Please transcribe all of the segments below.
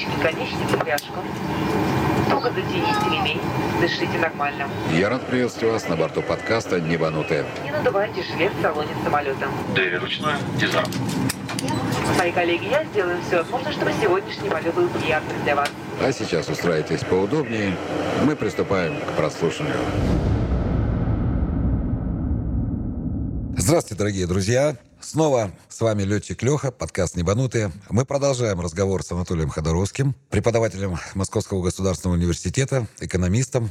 Пристегните конечник и пряжку. Туго затяните ремень. Дышите нормально. Я рад приветствовать вас на борту подкаста «Небанутые». Не надувайте жилет в салоне самолета. Двери ручная, дизайн. Мои коллеги, я сделаю все возможное, чтобы сегодняшний полет был приятным для вас. А сейчас устраивайтесь поудобнее. Мы приступаем к прослушиванию. Здравствуйте, дорогие друзья. Снова с вами летчик Леха, подкаст «Небанутые». Мы продолжаем разговор с Анатолием Ходоровским, преподавателем Московского государственного университета, экономистом.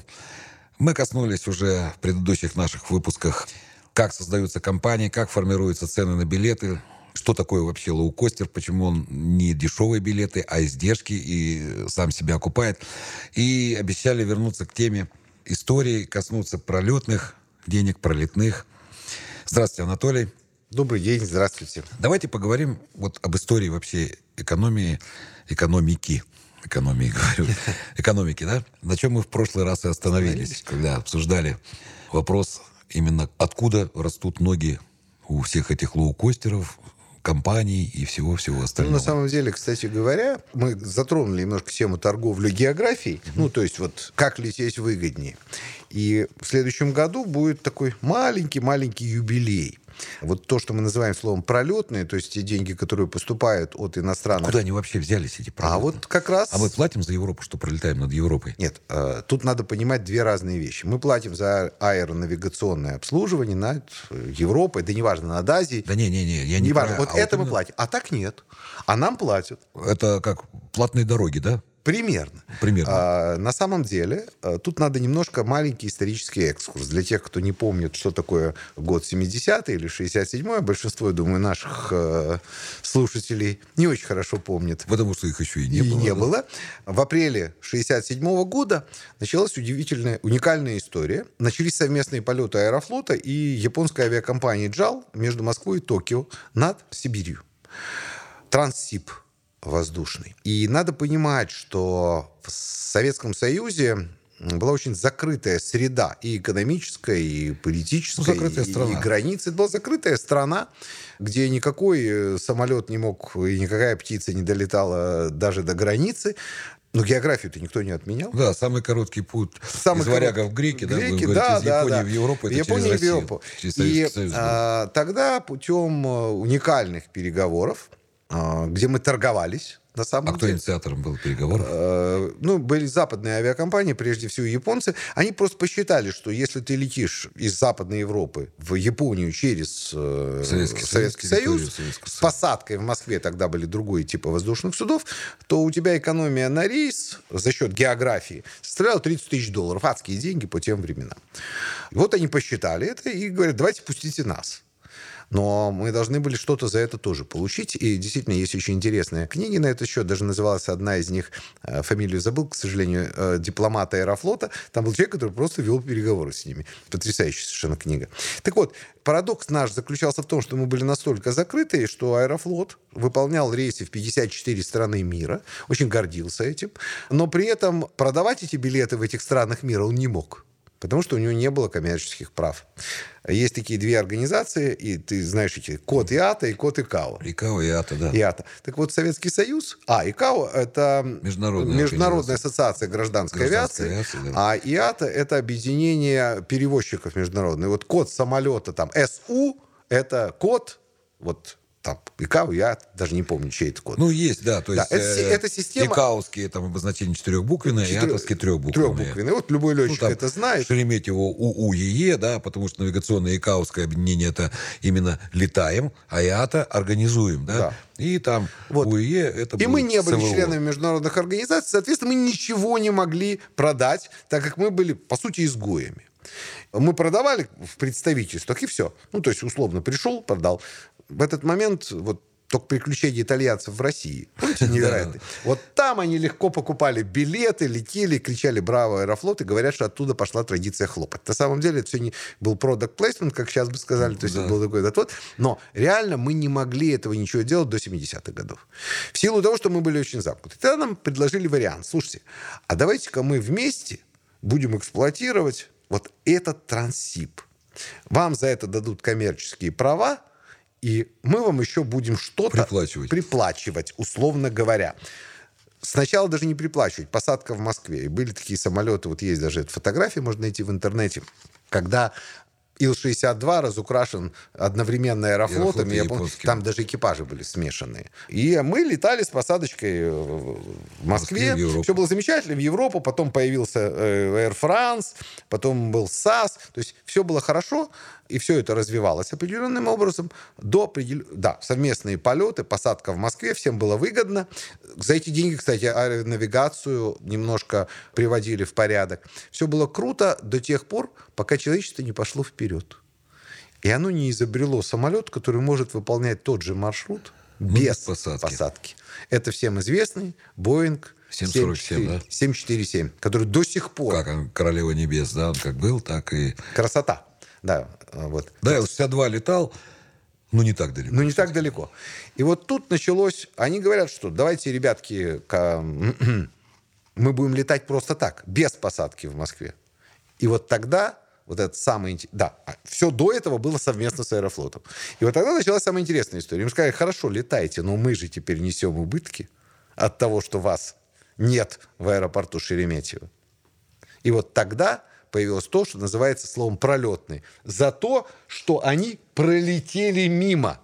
Мы коснулись уже в предыдущих наших выпусках, как создаются компании, как формируются цены на билеты, что такое вообще лоукостер, почему он не дешевые билеты, а издержки и сам себя окупает. И обещали вернуться к теме истории, коснуться пролетных денег, пролетных. Здравствуйте, Анатолий. Добрый день, здравствуйте. Давайте поговорим вот об истории вообще экономии, экономики. Экономии, говорю. Экономики, да? На чем мы в прошлый раз и остановились, когда обсуждали вопрос именно откуда растут ноги у всех этих лоукостеров, компаний и всего-всего Ну, остального. на самом деле, кстати говоря, мы затронули немножко тему торговли географией. Ну, то есть вот как лететь выгоднее. И в следующем году будет такой маленький-маленький юбилей. Вот то, что мы называем словом пролетные, то есть те деньги, которые поступают от иностранных... Куда они вообще взялись, эти А пролеты? вот как раз... А мы платим за Европу, что пролетаем над Европой? Нет, э, тут надо понимать две разные вещи. Мы платим за аэронавигационное обслуживание над э, Европой, да неважно, над Азией. Да не-не-не, я не неважно, про- вот а это мы именно- платим. А так нет. А нам платят. Это как платные дороги, да? Примерно. Примерно. А, на самом деле, а, тут надо немножко маленький исторический экскурс. Для тех, кто не помнит, что такое год 70 или 67-й, большинство, я думаю, наших э, слушателей не очень хорошо помнит. Потому что их еще и не И было. не да? было. В апреле 67 года началась удивительная, уникальная история. Начались совместные полеты Аэрофлота и японской авиакомпании JAL между Москвой и Токио над Сибирью. Транссиб воздушный. И надо понимать, что в Советском Союзе была очень закрытая среда и экономическая, и политическая, Ну, закрытая и- страна. и границы. Это была закрытая страна, где никакой э, самолет не мог, и никакая птица не долетала даже до границы. Но географию-то никто не отменял. Да, самый короткий путь Самый из варягов в греки, да, Греки, говорите, да, из да, Японии да. в Европу, это В Японию через в Россию, Европу. через И Советский Союз. был. а, тогда путем э, уникальных переговоров, а, где мы торговались, на самом А кто деле. инициатором был переговоров? Э, ну, были западные авиакомпании, прежде всего японцы. Они просто посчитали, что если ты летишь из Западной Европы в Японию через э, Советский Союз, Советский Союз, Советского с посадкой в Москве, тогда были другие типы воздушных судов, то у тебя экономия на рейс за счет географии составляла 30 тысяч долларов. Адские деньги по тем временам. Вот они посчитали это и говорят, давайте пустите нас. Но мы должны были что-то за это тоже получить. И действительно, есть очень интересные книги на этот счет. Даже называлась одна из них, э, фамилию забыл, к сожалению, э, дипломата Аэрофлота. Там был человек, который просто вел переговоры с ними. Потрясающая совершенно книга. Так вот, парадокс наш заключался в том, что мы были настолько закрыты, что Аэрофлот выполнял рейсы в 54 страны мира, очень гордился этим, но при этом продавать эти билеты в этих странах мира он не мог. Потому что у него не было коммерческих прав. Есть такие две организации, и ты знаешь эти, код ИАТА и код ИКАО. Икао и Ата, да. ИАТА. Так вот, Советский Союз... А, ИКАО — это Международная Международная ассоциация гражданской, Гражданской авиации. авиации, да. А ИАТА — это объединение перевозчиков международных. Вот код самолета там СУ — это код, вот там ИКАО, я даже не помню, чей это код. Ну, есть, да. То Да, есть, это си- э, это система- Икаовские там обозначение четырехбуквенное, и Четыре- атовские трехбуквенные. Трехбуквенные. Вот любой Ну, летчик там это знает. Шереметьево УУЕЕ, да, потому что навигационное икаовское объединение это именно летаем, а ИАТА организуем, да. Да. И там Вот. УЕЕ это И мы не были СВО. членами международных организаций, соответственно, мы ничего не могли продать, так как мы были, по сути, изгоями. Мы продавали в представительствах, и все. Ну, то есть, условно, пришел, продал. В этот момент, вот, только приключения итальянцев в России. Помните, невероятно. Вот там они легко покупали билеты, летели, кричали «Браво, Аэрофлот!» и говорят, что оттуда пошла традиция хлопать. На самом деле это все не был product placement, как сейчас бы сказали, то есть Да. это был такой вот. Но реально мы не могли этого ничего делать до 70-х годов. В силу того, что мы были очень замкнуты. Тогда нам предложили вариант. Слушайте, а давайте-ка мы вместе будем эксплуатировать вот этот трансип. Вам за это дадут коммерческие права, и мы вам еще будем что-то Приплачивать. приплачивать, условно говоря. Сначала даже не приплачивать, посадка в Москве. И были такие самолеты, вот есть даже эта фотография, можно найти в интернете, когда Ил-62 разукрашен одновременно аэрофлотом. Аэрофлот и я помню, там даже экипажи были смешанные. И мы летали с посадочкой э, в Москве. Москве, в. Все было замечательно. В Европу. Потом появился э, Air France. Потом был САС. То есть все было хорошо. И все это развивалось определенным образом. До определ... Да, совместные полеты, посадка в Москве. Всем было выгодно. За эти деньги, кстати, аэронавигацию немножко приводили в порядок. Все было круто до тех пор, пока человечество не пошло вперед. И оно не изобрело самолет, который может выполнять тот же маршрут Ну, без без посадки. посадки. Это всем известный Боинг 747, да? 747, который до сих пор Как он, Королева Небес, да, он как был, так и... красота. Да, э, вот. Да, Ил-62 летал, но не так далеко. Ну, не так далеко. И вот тут началось... Они говорят, что давайте, ребятки, мы будем летать просто так, без посадки в Москве. И вот тогда вот этот самый... инте- Да, все до этого было совместно с Аэрофлотом. И вот тогда началась самая интересная история. Им сказали, хорошо, летайте, но мы же теперь несем убытки от того, что вас нет в аэропорту Шереметьево. И вот тогда появилось то, что называется словом пролетный. За то, что они пролетели мимо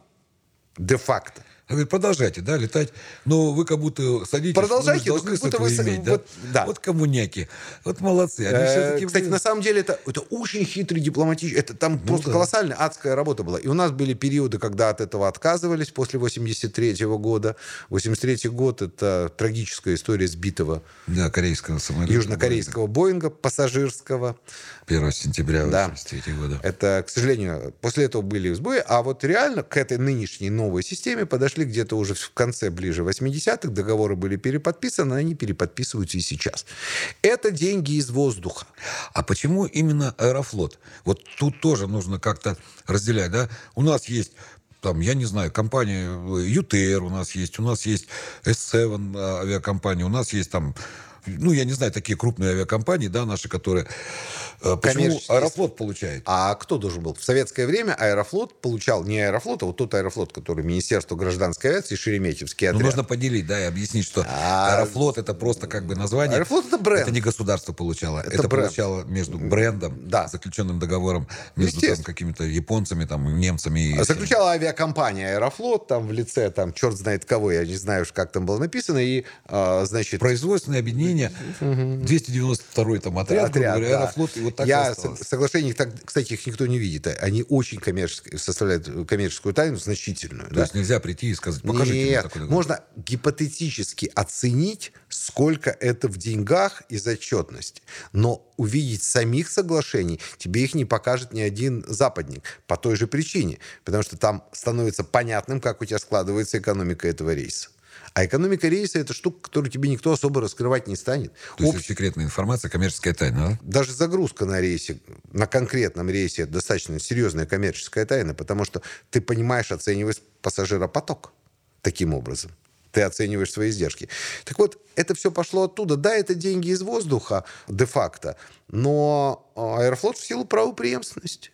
де-факто. Она говорит, продолжайте, да, летать, но вы как будто садитесь, Продолжайте, ну, вы как будто вы иметь, вот, да? да. Вот коммуняки, вот молодцы. Они Э. Кстати, на самом деле это, это очень хитрый дипломатический... Это там просто да. колоссальная адская работа была. И у нас были периоды, когда от этого отказывались после 83 года. 83 год — это трагическая история сбитого Да, корейского самолета. южнокорейского Боинга пассажирского. 1 сентября Да. 83 года. Это, к сожалению, после этого были сбои. А вот реально к этой нынешней новой системе подошли где-то уже в конце, ближе 80-х. Договоры были переподписаны, они переподписываются и сейчас. Это деньги из воздуха. А почему именно Аэрофлот? Вот тут тоже нужно как-то разделять, да? У нас есть там, я не знаю, компания ЮТР у нас есть, у нас есть S7 а, авиакомпания, у нас есть там, ну, я не знаю, такие крупные авиакомпании, да, наши, которые... э, Почему. Аэрофлот получает? А кто должен был? В советское время Аэрофлот получал не Аэрофлот, а вот тот Аэрофлот, который Министерство гражданской авиации, Шереметьевский Ну, отряд. нужно поделить, да, и объяснить, что А- Аэрофлот это просто как бы название. Аэрофлот это бренд. Это не государство получало. Это Это, бренд. получало между брендом, Да. заключенным договором между там, какими-то японцами, там, немцами. И. Заключала авиакомпания Аэрофлот, там в лице, там, черт знает кого, я не знаю уж, как там было написано, и, а, значит... Производственное объединение, 292-й там отряд, грубо говоря, да. Аэрофлот, и вот так Я осталось. с- соглашений, так, кстати, их никто не видит. Они очень коммерческие, составляют коммерческую тайну значительную. То да. есть нельзя прийти и сказать, покажите мне Нет, такой договор. можно гипотетически оценить, сколько это в деньгах и зачетности. Но увидеть самих соглашений тебе их не покажет ни один западник. По той же причине. Потому что там становится понятным, как у тебя складывается экономика этого рейса. А экономика рейса – это штука, которую тебе никто особо раскрывать не станет. То есть Общ- это секретная информация, коммерческая тайна, да? даже загрузка на рейсе, на конкретном рейсе, это достаточно серьезная коммерческая тайна, потому что ты понимаешь, оцениваешь пассажиропоток таким образом. Ты оцениваешь свои издержки. Так вот, это все пошло оттуда. Да, это деньги из воздуха де-факто, но а, Аэрофлот в силу правопреемственности.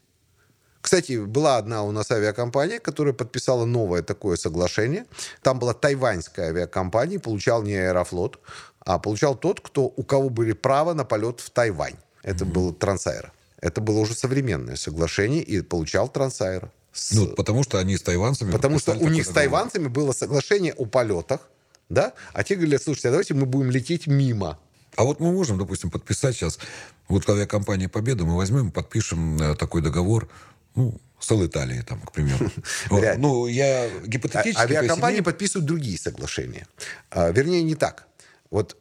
Кстати, была одна у нас авиакомпания, которая подписала новое такое соглашение. Там была тайваньская авиакомпания, получал не Аэрофлот, а получал тот, кто, у кого были права на полет в Тайвань. Это был Трансаэро. Это было уже современное соглашение, и получал Трансаэро. С- Ну, потому что они с тайванцами... Потому что у них с тайванцами было соглашение о полетах, да? А те говорили, слушайте, а давайте мы будем лететь мимо. А вот мы можем, допустим, подписать сейчас, вот авиакомпания «Победа», мы возьмем, подпишем э, такой договор, ну, с Италией, там, к примеру. Вот. Ну, я А- гипотетически... есть Авиакомпании подписывают другие соглашения. А, вернее, не так. Вот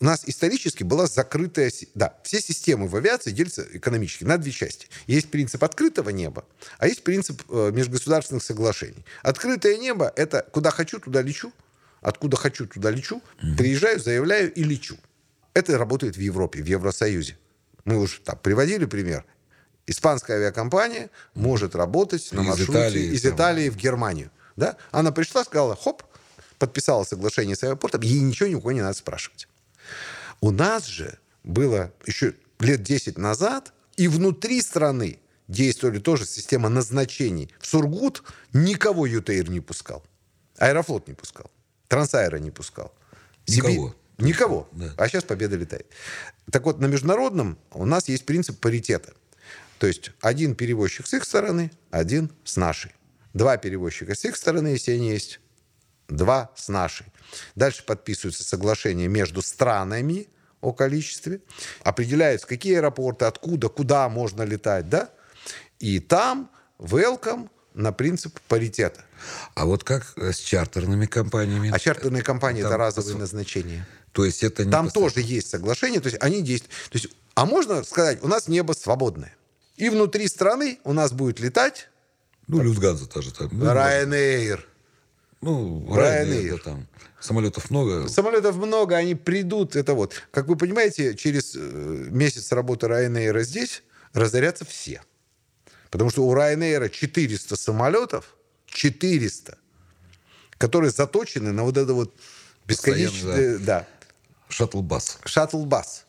у нас исторически была закрытая... Да, все системы в авиации делятся экономически на две части. Есть принцип открытого неба, а есть принцип э, межгосударственных соглашений. Открытое небо — это куда хочу, туда лечу, откуда хочу, туда лечу, приезжаю, заявляю и лечу. Это работает в Европе, в Евросоюзе. Мы уже там приводили пример. Испанская авиакомпания может работать на Из маршруте Италии, из там. Италии в Германию. Да? Она пришла, сказала, хоп, подписала соглашение с аэропортом, ей ничего ни у кого не надо спрашивать. У нас же было еще лет 10 назад, и внутри страны действовали тоже система назначений. В Сургут никого ЮТР не пускал. Аэрофлот не пускал. Трансаэро не пускал. Никого. Никого. Да. А сейчас Победа летает. Так вот, на международном у нас есть принцип паритета. То есть один перевозчик с их стороны, один с нашей. Два перевозчика с их стороны, если они есть, два с нашей. Дальше подписываются соглашения между странами о количестве, определяются, какие аэропорты, откуда, куда можно летать, да? И там welcome на принцип паритета. А вот как э, с чартерными компаниями? А чартерные компании Там это разовые назначения. То есть это не Там постоянно. тоже есть соглашение, то есть они действуют. То есть, а можно сказать, у нас небо свободное. И внутри страны у нас будет летать Ну, Люфтганза тоже там. Ну, Ryanair. Ну, Ryanair. Да, там. Самолетов много. Самолетов много, они придут. Это вот. Как вы понимаете, через э, месяц работы Ryanair здесь разорятся все. Потому что у Ryanair 400 самолетов, 400, которые заточены на вот это вот бесконечное... Да. Шаттл-бас. шаттл-бас.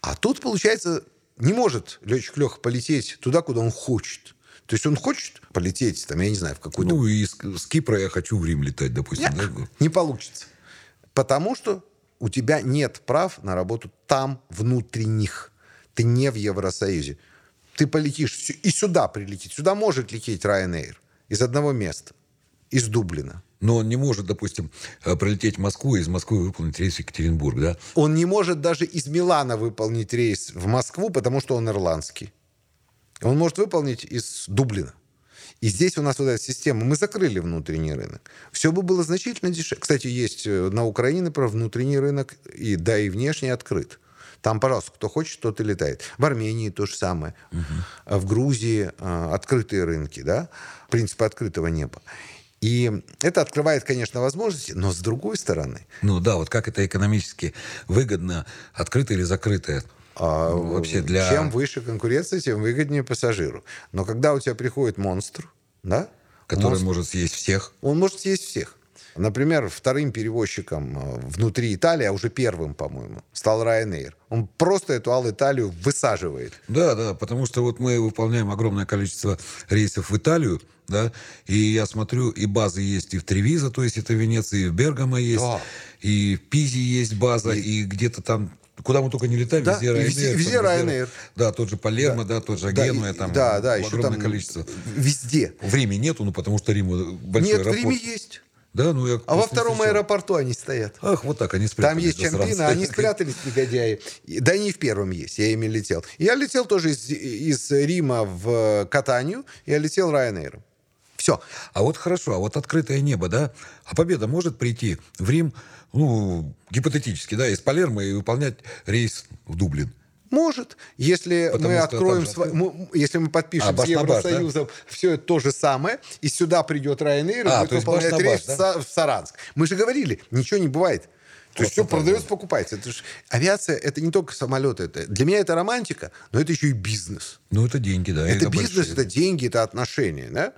А тут, получается, не может летчик Леха полететь туда, куда он хочет. То есть он хочет полететь, там, я не знаю, в какую-то... Ну, и с, с Кипра я хочу в Рим летать, допустим. Нет, да? не получится. Потому что у тебя нет прав на работу там, внутри них. Ты не в Евросоюзе. Ты полетишь и сюда прилететь. Сюда может лететь Ryanair из одного места, из Дублина. Но он не может, допустим, э, прилететь в Москву и из Москвы выполнить рейс в Екатеринбург, да? Он не может даже из Милана выполнить рейс в Москву, потому что он ирландский. Он может выполнить из Дублина. И здесь у нас вот эта система. Мы закрыли внутренний рынок. Все бы было значительно дешевле. Кстати, есть э, на Украине про внутренний рынок, и, да и внешний открыт. Там, пожалуйста, кто хочет, тот и летает. В Армении то же самое. А В Грузии открытые рынки, да? Принцип открытого неба. И это открывает, конечно, возможности, но с другой стороны, Ну да, вот как это экономически выгодно, открытое или закрытое? А, вообще для... Чем выше конкуренция, тем выгоднее пассажиру. Но когда у тебя приходит монстр, да? Который монстр, может съесть всех. Он может съесть всех. Например, вторым перевозчиком э, внутри Италии, а уже первым, по-моему, стал Ryanair. Он просто эту Ал-Италию высаживает. Да, да, потому что вот мы выполняем огромное количество рейсов в Италию, да, и я смотрю, и базы есть и в Тревизо, то есть это Венеция, и в Бергамо есть, Да. и в Пизе есть база, и, где-то там, куда мы только не летаем, Да, везде и Ryanair. везде- везде Ryanair. Да, тот же Палермо, да, тот же Да, Генуя, и- там да, да, еще огромное там количество. Везде. В Риме нету, ну потому что Рим большой Нет, в аэропорт. Риме есть. Да, ну я А во втором встречал. аэропорту они стоят. Ах, вот так они Там спрятались. есть засранцы. Чампина, они спрятались, негодяи. Да и не в первом есть, я ими летел. Я летел тоже из, из Рима в Катанию, я летел Ryanair. Все. А вот хорошо, а вот открытое небо, да? А Победа может прийти в Рим, ну, гипотетически, да, из Палермо и выполнять рейс в Дублин. Может, если Потому мы откроем, же сва- мы- если мы подпишем А, с баш, да? Евросоюзом все это то же самое, и сюда придет Ryanair и А, будет есть баш выполнять рейс в да? В Саранск. Мы же говорили, ничего не бывает. То есть все продается, покупается. Это ж- авиация это не только самолеты. Это, для меня это романтика, но это еще и бизнес. Ну, это деньги, да. Это бизнес, большие. это деньги, это отношения. Да?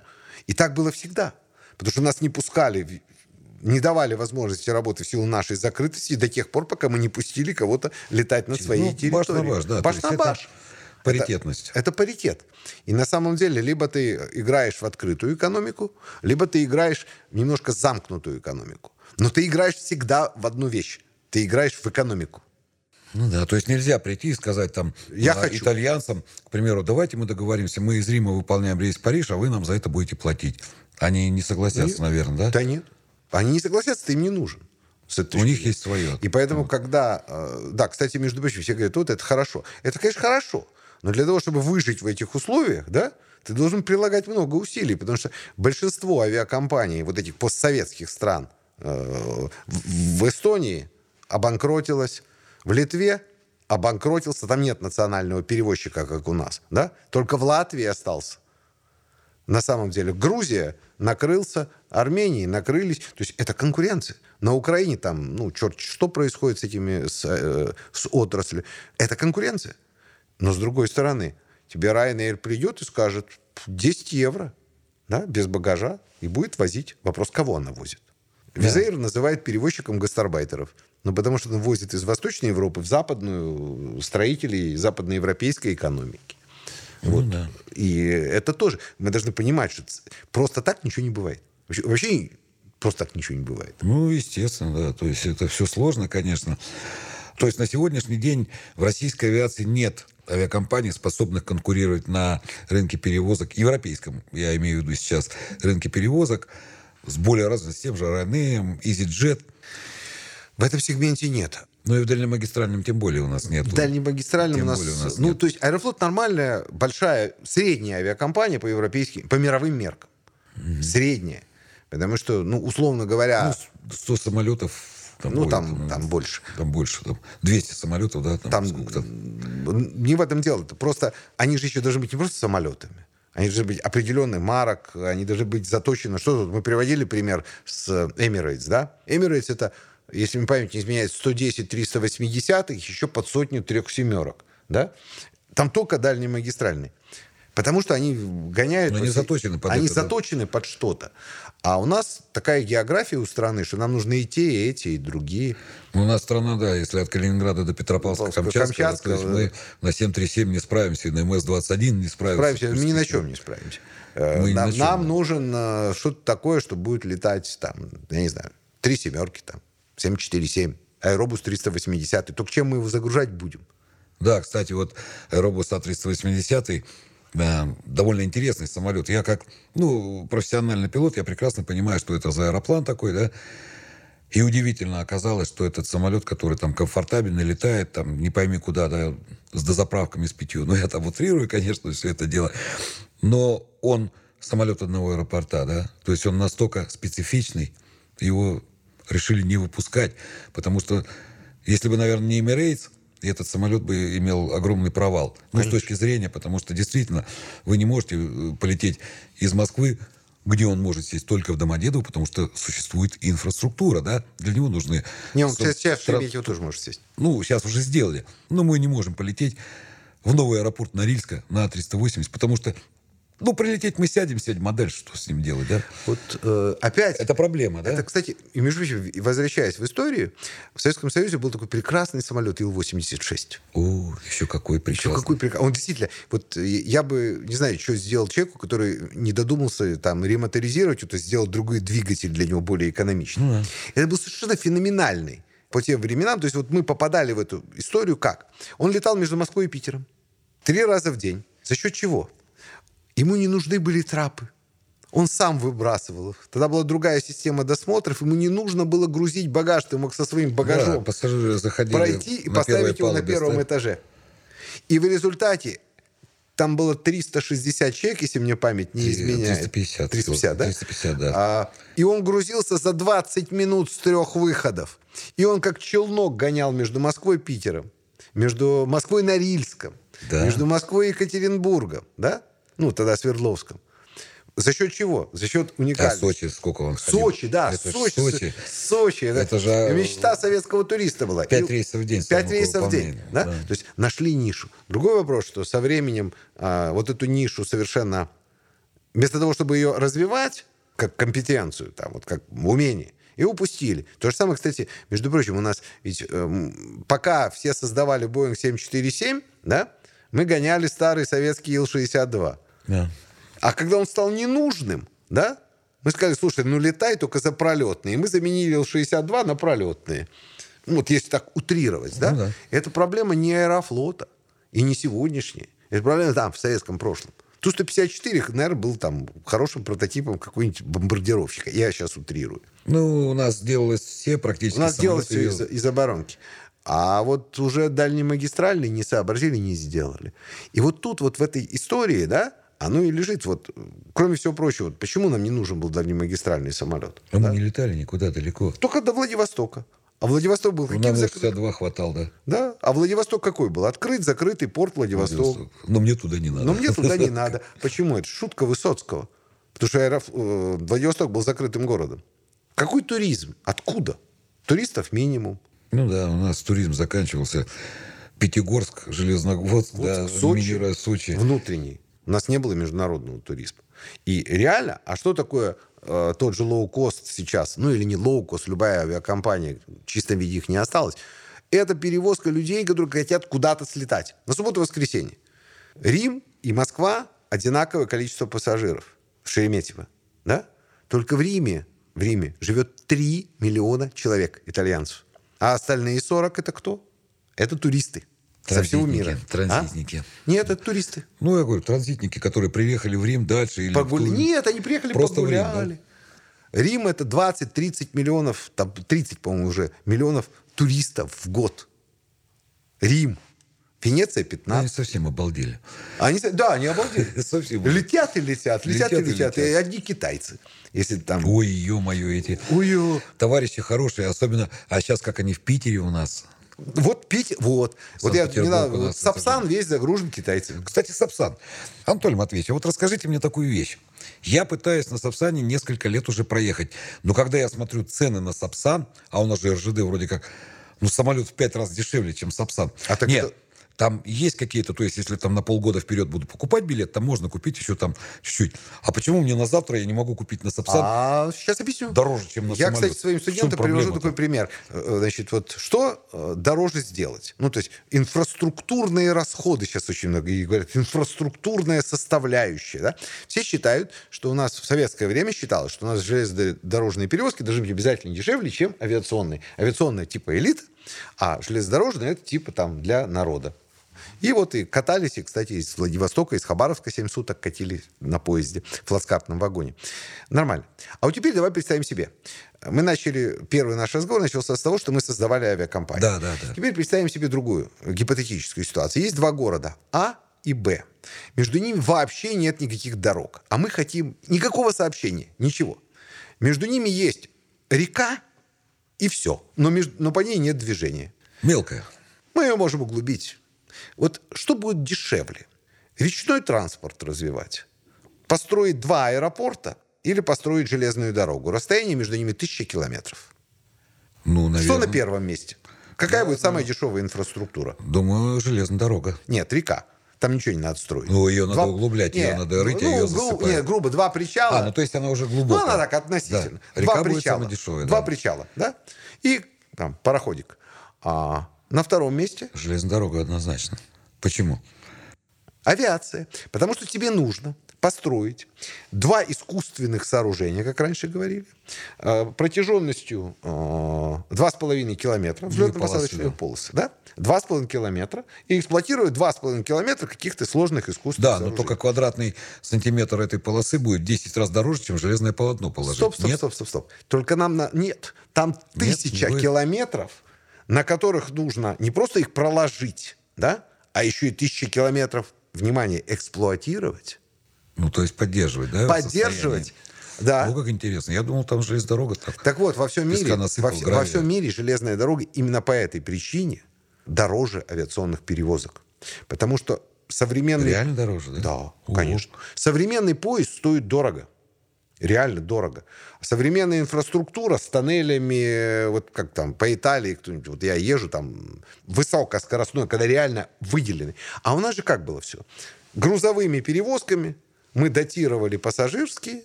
И так было всегда. Потому что нас не пускали, не давали возможности работы в силу нашей закрытости до тех пор, пока мы не пустили кого-то летать над своей Ну, территорией. баш на баш, да. Баш на баш. Паритетность. Это, это паритет. И на самом деле либо ты играешь в открытую экономику, либо ты играешь в немножко замкнутую экономику. Но ты играешь всегда в одну вещь. Ты играешь в экономику. Ну да, то есть нельзя прийти и сказать там Я а, хочу. итальянцам, к примеру, давайте мы договоримся, мы из Рима выполняем рейс в Париж, а вы нам за это будете платить. Они не согласятся, наверное, да? Да нет. Они не согласятся, ты им не нужен. С этой У них есть свое. И поэтому, когда... э, Да, кстати, между прочим, все говорят, вот это хорошо. Это, конечно, хорошо. Но для того, чтобы выжить в этих условиях, да, ты должен прилагать много усилий, потому что большинство авиакомпаний вот этих постсоветских стран э, в Эстонии обанкротилось, в Литве обанкротился, там нет национального перевозчика, как у нас, да, только в Латвии остался. На самом деле Грузия накрылся, Армении накрылись. То есть это конкуренция. На Украине там, ну, черт, что происходит с этими, с, э, с отраслью. Это конкуренция. Но с другой стороны, тебе Ryanair придет и скажет 10 евро, да, без багажа, и будет возить. Вопрос, кого она возит. Визаир называет перевозчиком гастарбайтеров. Ну, потому что он возит из Восточной Европы в западную строителей западноевропейской экономики. Ну да. И это тоже. Мы должны понимать, что просто так ничего не бывает. Вообще, вообще Просто так ничего не бывает. Ну, естественно, да. То есть это все сложно, конечно. То есть на сегодняшний день в российской авиации нет авиакомпаний, способных конкурировать на рынке перевозок, европейском, я имею в виду сейчас, рынке перевозок, с более разным, с тем же Ryanair, EasyJet. В этом сегменте нет. Ну и в дальнемагистральном тем более у нас нет. В дальнемагистральном Тем у нас... более у нас ну, нет. то есть Аэрофлот нормальная, большая, средняя авиакомпания по европейским, по мировым меркам. Средняя. Потому что, ну, условно говоря, Ну, 100 самолетов. Там ну, будет, там, ну, там больше. Там больше. Там 200 самолетов, да? Там, Там сколько-то. м, не в этом дело. Это просто они же еще должны быть не просто самолетами. Они должны быть определенных марок, они должны быть заточены. Что тут? Мы приводили пример с Emirates, да? Emirates это, если мне память не изменяет, 110 380 еще под сотню трех семерок, да? Там только дальний магистральный. Потому что они гоняют... Но они заточены под Они это, да. заточены под что-то. А у нас такая география у страны, что нам нужны и те, и эти, и другие. Ну, у нас страна, да, если от Калининграда до Петропавловска, то есть Камчатска, мы на 737 не справимся, и на МС-21 не справимся. Справимся, мы ни на чем не справимся. Э, Мы нам, на чем, нам да. нужен э, что-то такое, что будет летать там, я не знаю, три семерки там, 747, аэробус 380. Только чем мы его загружать будем? Да, кстати, вот Аэробус А380 э, довольно интересный самолет. Я как, ну, профессиональный пилот, я прекрасно понимаю, что это за аэроплан такой, да. И удивительно оказалось, что этот самолет, который там комфортабельно летает, там не пойми куда, да, с дозаправками с пятью. Ну, я там утрирую, конечно, все это дело. Но он самолет одного аэропорта, да. То есть он настолько специфичный, его решили не выпускать, потому что если бы, наверное, не Emirates, этот самолет бы имел огромный провал. Ну, с точки зрения, потому что действительно вы не можете э, полететь из Москвы, где он может сесть только в Домодедово, потому что существует инфраструктура, да? Для него нужны... Не, он со- сейчас, в Шереметьево тоже может сесть. ну, сейчас уже сделали. Но мы не можем полететь в новый аэропорт Норильска на А380, потому что, ну, прилететь мы сядем, сядем, а дальше что с ним делать, да? Вот э, опять... Это проблема, да? Это, кстати, и между прочим, возвращаясь в историю, в Советском Союзе был такой прекрасный самолет Ил-86. О, еще какой Еще прекрасный. какой прикол. Он действительно, вот э, я бы, не знаю, что сделал человеку, который не додумался там ремоторизировать, то сделал другой двигатель для него более экономичный. Ну Это был совершенно феноменальный по тем временам. То есть вот мы попадали в эту историю как? Он летал между Москвой и Питером три раза в день. За счет чего? Ему не нужны были трапы. Он сам выбрасывал их. Тогда была другая система досмотров. Ему не нужно было грузить багаж. Ты мог со своим Да, багажом пассажиры заходили пройти и поставить его на первом ставь. этаже. И в результате там было 360 человек, если мне память не изменяет. 350 350, да? 350, да. А, и он грузился за 20 минут с трех выходов. И он как челнок гонял между Москвой и Питером, между Москвой и Норильском, Да. между Москвой и Екатеринбургом, да? Ну, тогда Свердловском. За счет чего? За счет А уникальности. Сочи сколько он ходил? Сочи, да, Это Сочи. Сочи. Сочи. Это, Это же, э, мечта советского туриста была. пять рейсов в день Пять рейсов в день. Да? да. То есть нашли нишу. Другой вопрос, что со временем а, вот эту нишу совершенно... Вместо того, чтобы ее развивать, как компетенцию, там, вот как умение, и упустили. То же самое, кстати, между прочим, у нас ведь эм, пока все создавали Boeing 747, да, мы гоняли старый советский Ил-62. Да. А когда он стал ненужным, да, мы сказали, слушай, ну летай только за пролетные. И мы заменили Ил-62 на пролетные. Ну, вот если так утрировать, да? Ну да. Это проблема не аэрофлота и не сегодняшняя. Это проблема там, в советском прошлом. Ту-154, наверное, был там хорошим прототипом какой-нибудь бомбардировщика. Я сейчас утрирую. Ну, у нас делалось все практически У нас делалось все из, из оборонки. А вот уже дальнемагистральные не сообразили, не сделали. И вот тут, вот в этой истории, да, оно и лежит. Вот, кроме всего прочего, вот почему нам не нужен был дальнемагистральный самолет? А да? мы не летали никуда далеко. Только до Владивостока. А Владивосток был каким Нам закрыт? 62 хватал, да. Да? А Владивосток какой был? Открыт, закрытый порт Владивосток. Но мне туда не надо. Но мне туда не надо. Почему? Это шутка Высоцкого. Потому что аэроф- э, Владивосток был закрытым городом. Какой туризм? Откуда? Туристов минимум. Ну да, у нас туризм заканчивался. Пятигорск, Железноводск, да, Сочи, мини- Сочи. внутренний. У нас не было международного туризма. И реально, а что такое э, тот же лоу-кост сейчас, ну или не лоу-кост, любая авиакомпания, в чистом виде их не осталось, это перевозка людей, которые хотят куда-то слетать. На субботу-воскресенье. Рим и Москва одинаковое количество пассажиров в Шереметьево. Да? Только в Риме в Риме живет 3 миллиона человек, итальянцев. А остальные 40 это кто? Это туристы со всего мира. транзитники. А? Нет, это туристы. Ну, я говорю, транзитники, которые приехали в Рим дальше или... в Погуля... ту- Нет, они приехали Просто в Рим, погуляли. Рим это 20-30 миллионов, там 30, по-моему, уже миллионов туристов в год. Рим. Венеция Ну, 15. Они совсем обалдели. Они, да, они обалдели. Совсем. Летят и летят, летят, Летят и и летят. И одни китайцы. Если там... Ой, ё-моё, эти Ой, товарищи хорошие, особенно... А сейчас как они в Питере у нас. Вот пить, вот. Вот я у вот нас Сапсан это весь загружен китайцами. Кстати, Сапсан. Анатолий Матвеевич, а вот расскажите мне такую вещь. Я пытаюсь на Сапсане несколько лет уже проехать. Но когда я смотрю цены на Сапсан, а у нас же РЖД вроде как, ну, самолет в пять раз дешевле, чем Сапсан. А так Нет, это- там есть какие-то, то есть если там на полгода вперед буду покупать билет, там можно купить еще там чуть-чуть. А почему мне на завтра я не могу купить на Сапсан А сейчас объясню. дороже, чем на Я, самолет? кстати, своим студентам привожу такой пример. Э, Значит, вот что э, дороже сделать? Ну, то есть инфраструктурные расходы сейчас очень много и говорят, инфраструктурная составляющая. Да? Все считают, что у нас в советское время считалось, что у нас железнодорожные перевозки должны быть обязательно дешевле, чем авиационные. Авиационная типа элит, а железнодорожная это типа там для народа. И вот и катались, и, кстати, из Владивостока, из Хабаровска 7 суток катили на поезде, в плацкартном вагоне. Нормально. А вот теперь давай представим себе. Мы начали, первый наш разговор начался с того, что мы создавали авиакомпанию. Да, да, да. Теперь представим себе другую гипотетическую ситуацию. Есть два города, А и Б. Между ними вообще нет никаких дорог. А мы хотим никакого сообщения, ничего. Между ними есть река и все. Но, между- но по ней нет движения. Мелкая. Мы ее можем углубить. Вот что будет дешевле? Речной транспорт развивать? Построить два аэропорта или построить железную дорогу? Расстояние между ними тысяча километров. Ну, наверное. Что на первом месте? Какая будет самая дешевая инфраструктура? Думаю, железная дорога. Нет, река. Там ничего не надо строить. Ну, ее надо углублять, ее надо рыть, а ну, ее гру- засыпают. Нет, грубо, два причала. А, ну то есть она уже Ну, глубокая. она так относительно. Да. Два Река будет причала. самая дешевая, Два да. причала, да? И там пароходик. А на втором месте Железная дорога однозначно. Почему? Авиация. Потому что тебе нужно построить два искусственных сооружения, как раньше говорили, э, протяженностью э, 2,5 километра, Две взлетно-посадочные полосы, да? 2,5 километра, и эксплуатировать 2,5 километра каких-то сложных искусственных Да, но сооружений. только квадратный сантиметр этой полосы будет в 10 раз дороже, чем железное полотно положить. Стоп, стоп, Нет? стоп, стоп, стоп. Только нам на... нет, там Нет, тысяча не будет. километров, на которых нужно не просто их проложить, да, а еще и тысячи километров, внимание, эксплуатировать, Ну, то есть поддерживать, да? поддерживать. Да. Ну, как интересно. Я думал, там железная дорога так. Так вот, во всем мире, насыпал, во, во всем мире железная дорога именно по этой причине дороже авиационных перевозок. Потому что современный... Реально дороже, да? Да, Ого. конечно. Современный поезд стоит дорого. Реально дорого. Современная инфраструктура с тоннелями, вот как там по Италии, кто-нибудь, вот я езжу там высокоскоростной, когда реально выделены. А у нас же как было все? Грузовыми перевозками мы датировали пассажирские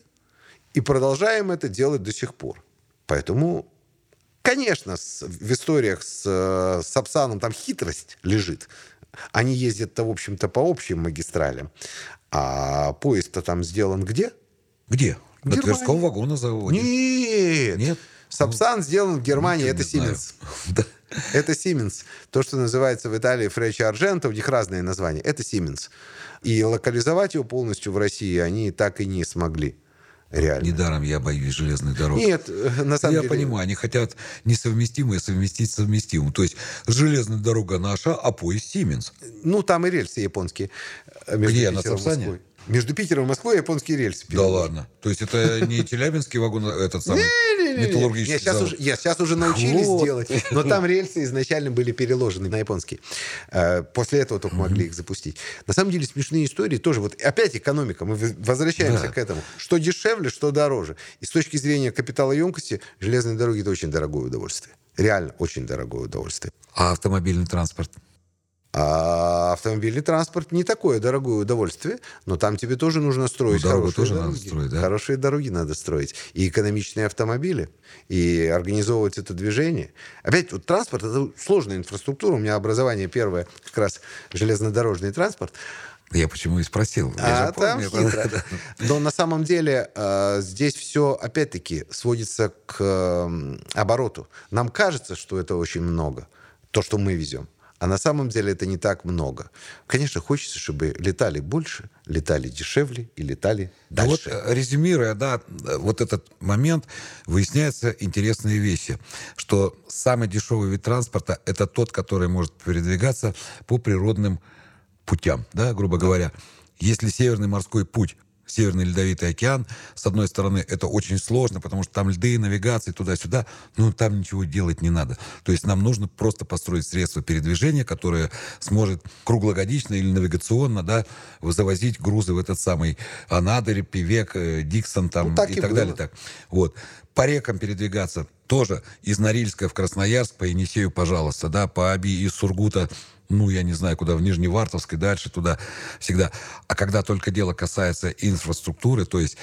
и продолжаем это делать до сих пор. Поэтому, конечно, в историях с э, Сапсаном там хитрость лежит. Они ездят-то, в общем-то, по общим магистралям. А поезд-то там сделан где? Где? На Германии. Тверском вагонозаводе. Нет. Нет? Сапсан сделан в Германии, Ну, это. Да. Это Siemens. То, что называется в Италии Фречи Ардженто, у них разные названия. Это Siemens. И локализовать его полностью в России они так и не смогли. Реально. Недаром я боюсь железных дорог. Нет, э, на самом я деле... понимаю, они хотят несовместимое совместить с совместимым. То есть железная дорога наша, а поезд Сименс. Ну, там и рельсы японские. Где, на Сапсане? Между Питером и Москвой японские рельсы. Да ладно. То есть это не Челябинский вагон, а этот самый металлургический сейчас завод. уже, нет, сейчас уже научились делать, но там рельсы изначально были переложены на японские. Э, После этого только могли их запустить. На самом деле смешные истории тоже. Вот опять экономика. Мы возвращаемся к этому. Что дешевле, что дороже. И с точки зрения капиталоемкости железные дороги это очень дорогое удовольствие. Реально очень дорогое удовольствие. А автомобильный транспорт? А автомобильный транспорт не такое дорогое удовольствие, но там тебе тоже нужно строить Ну, хорошие тоже надо дороги. строить, да? Хорошие дороги надо строить. И экономичные автомобили, и организовывать это движение. Опять, вот транспорт — это сложная инфраструктура. У меня образование первое как раз железнодорожный транспорт. Я почему и спросил. Я А же там помню, хитро. да. Но на самом деле э, здесь все, опять-таки, сводится к э, обороту. Нам кажется, что это очень много, то, что мы везем. А на самом деле это не так много. Конечно, хочется, чтобы летали больше, летали дешевле и летали Да вот, дальше. э, резюмируя, да, э, вот этот момент, выясняются интересные вещи, что самый дешевый вид транспорта – это тот, который может передвигаться по природным путям, да, грубо говоря. Если Северный морской путь, Северный Ледовитый океан, с одной стороны, это очень сложно, потому что там льды, навигации туда-сюда, но там ничего делать не надо. То есть нам нужно просто построить средство передвижения, которое сможет круглогодично или навигационно, да, завозить грузы в этот самый Анадырь, Певек, э, Диксон там Ну, так и, и так было. далее. Так. Вот. По рекам передвигаться тоже из Норильска в Красноярск, по Енисею, пожалуйста, да, по Аби из Сургута, ну, я не знаю, куда, в Нижневартовск и дальше туда всегда. А когда только дело касается инфраструктуры, то есть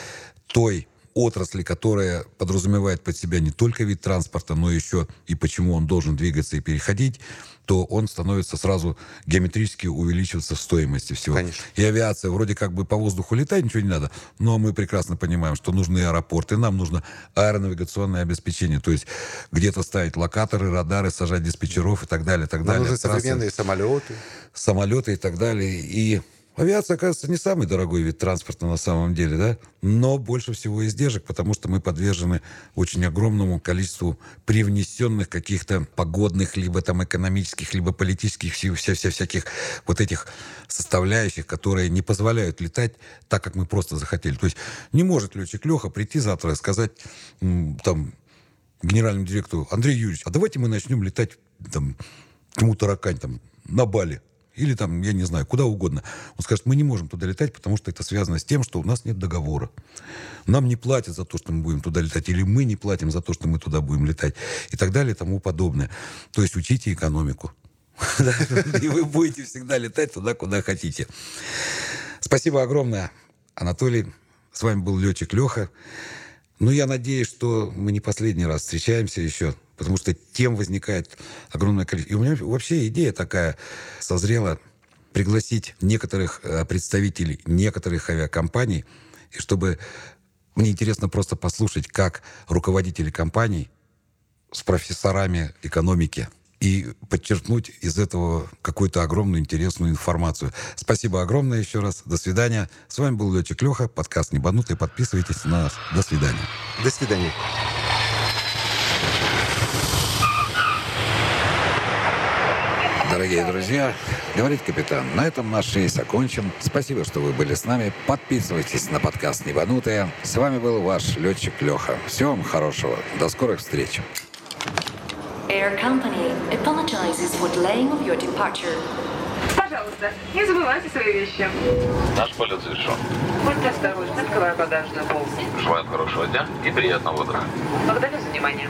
той отрасли, которая подразумевает под себя не только вид транспорта, но еще и почему он должен двигаться и переходить, то он становится сразу геометрически увеличиваться в стоимости всего. Конечно. И авиация вроде как бы по воздуху летать, ничего не надо, но мы прекрасно понимаем, что нужны аэропорты, нам нужно аэронавигационное обеспечение, то есть где-то ставить локаторы, радары, сажать диспетчеров и так далее, так Нам далее. нужны современные самолеты. самолеты и так далее. И авиация, оказывается, не самый дорогой вид транспорта на самом деле, да, но больше всего издержек, потому что мы подвержены очень огромному количеству привнесенных каких-то погодных, либо там экономических, либо политических, вся, вся, вся- всяких вот этих составляющих, которые не позволяют летать так, как мы просто захотели. То есть не может летчик Леха прийти завтра и сказать там генеральному директору Андрей Юрьевич, а давайте мы начнем летать там кому таракань там на Бали. Или там, я не знаю, куда угодно. Он скажет, мы не можем туда летать, потому что это связано с тем, что у нас нет договора. Нам не платят за то, что мы будем туда летать, или мы не платим за то, что мы туда будем летать, и так далее, и тому подобное. То есть учите экономику. И вы будете всегда летать туда, куда хотите. Спасибо огромное, Анатолий. С вами был летчик Леха. Ну, я надеюсь, что мы не последний раз встречаемся еще, потому что тем возникает огромное количество. И у меня вообще идея такая созрела пригласить некоторых э, представителей некоторых авиакомпаний, и чтобы мне интересно просто послушать, как руководители компаний с профессорами экономики и подчеркнуть из этого какую-то огромную интересную информацию. Спасибо огромное еще раз. До свидания. С вами был Летчик Леха, подкаст «Небанутый». Подписывайтесь на нас. До свидания. До свидания. Дорогие друзья, говорит капитан, на этом наш рейс окончен. Спасибо, что вы были с нами. Подписывайтесь на подкаст «Небанутые». С вами был ваш летчик Леха. Всего вам хорошего. До скорых встреч. Air Company apologizes for delaying of your departure. Пожалуйста, не забывайте свои вещи. Наш полет завершен. Будьте осторожны, открывая багажную полку. Желаем хорошего дня и приятного утра. Благодарю за внимание.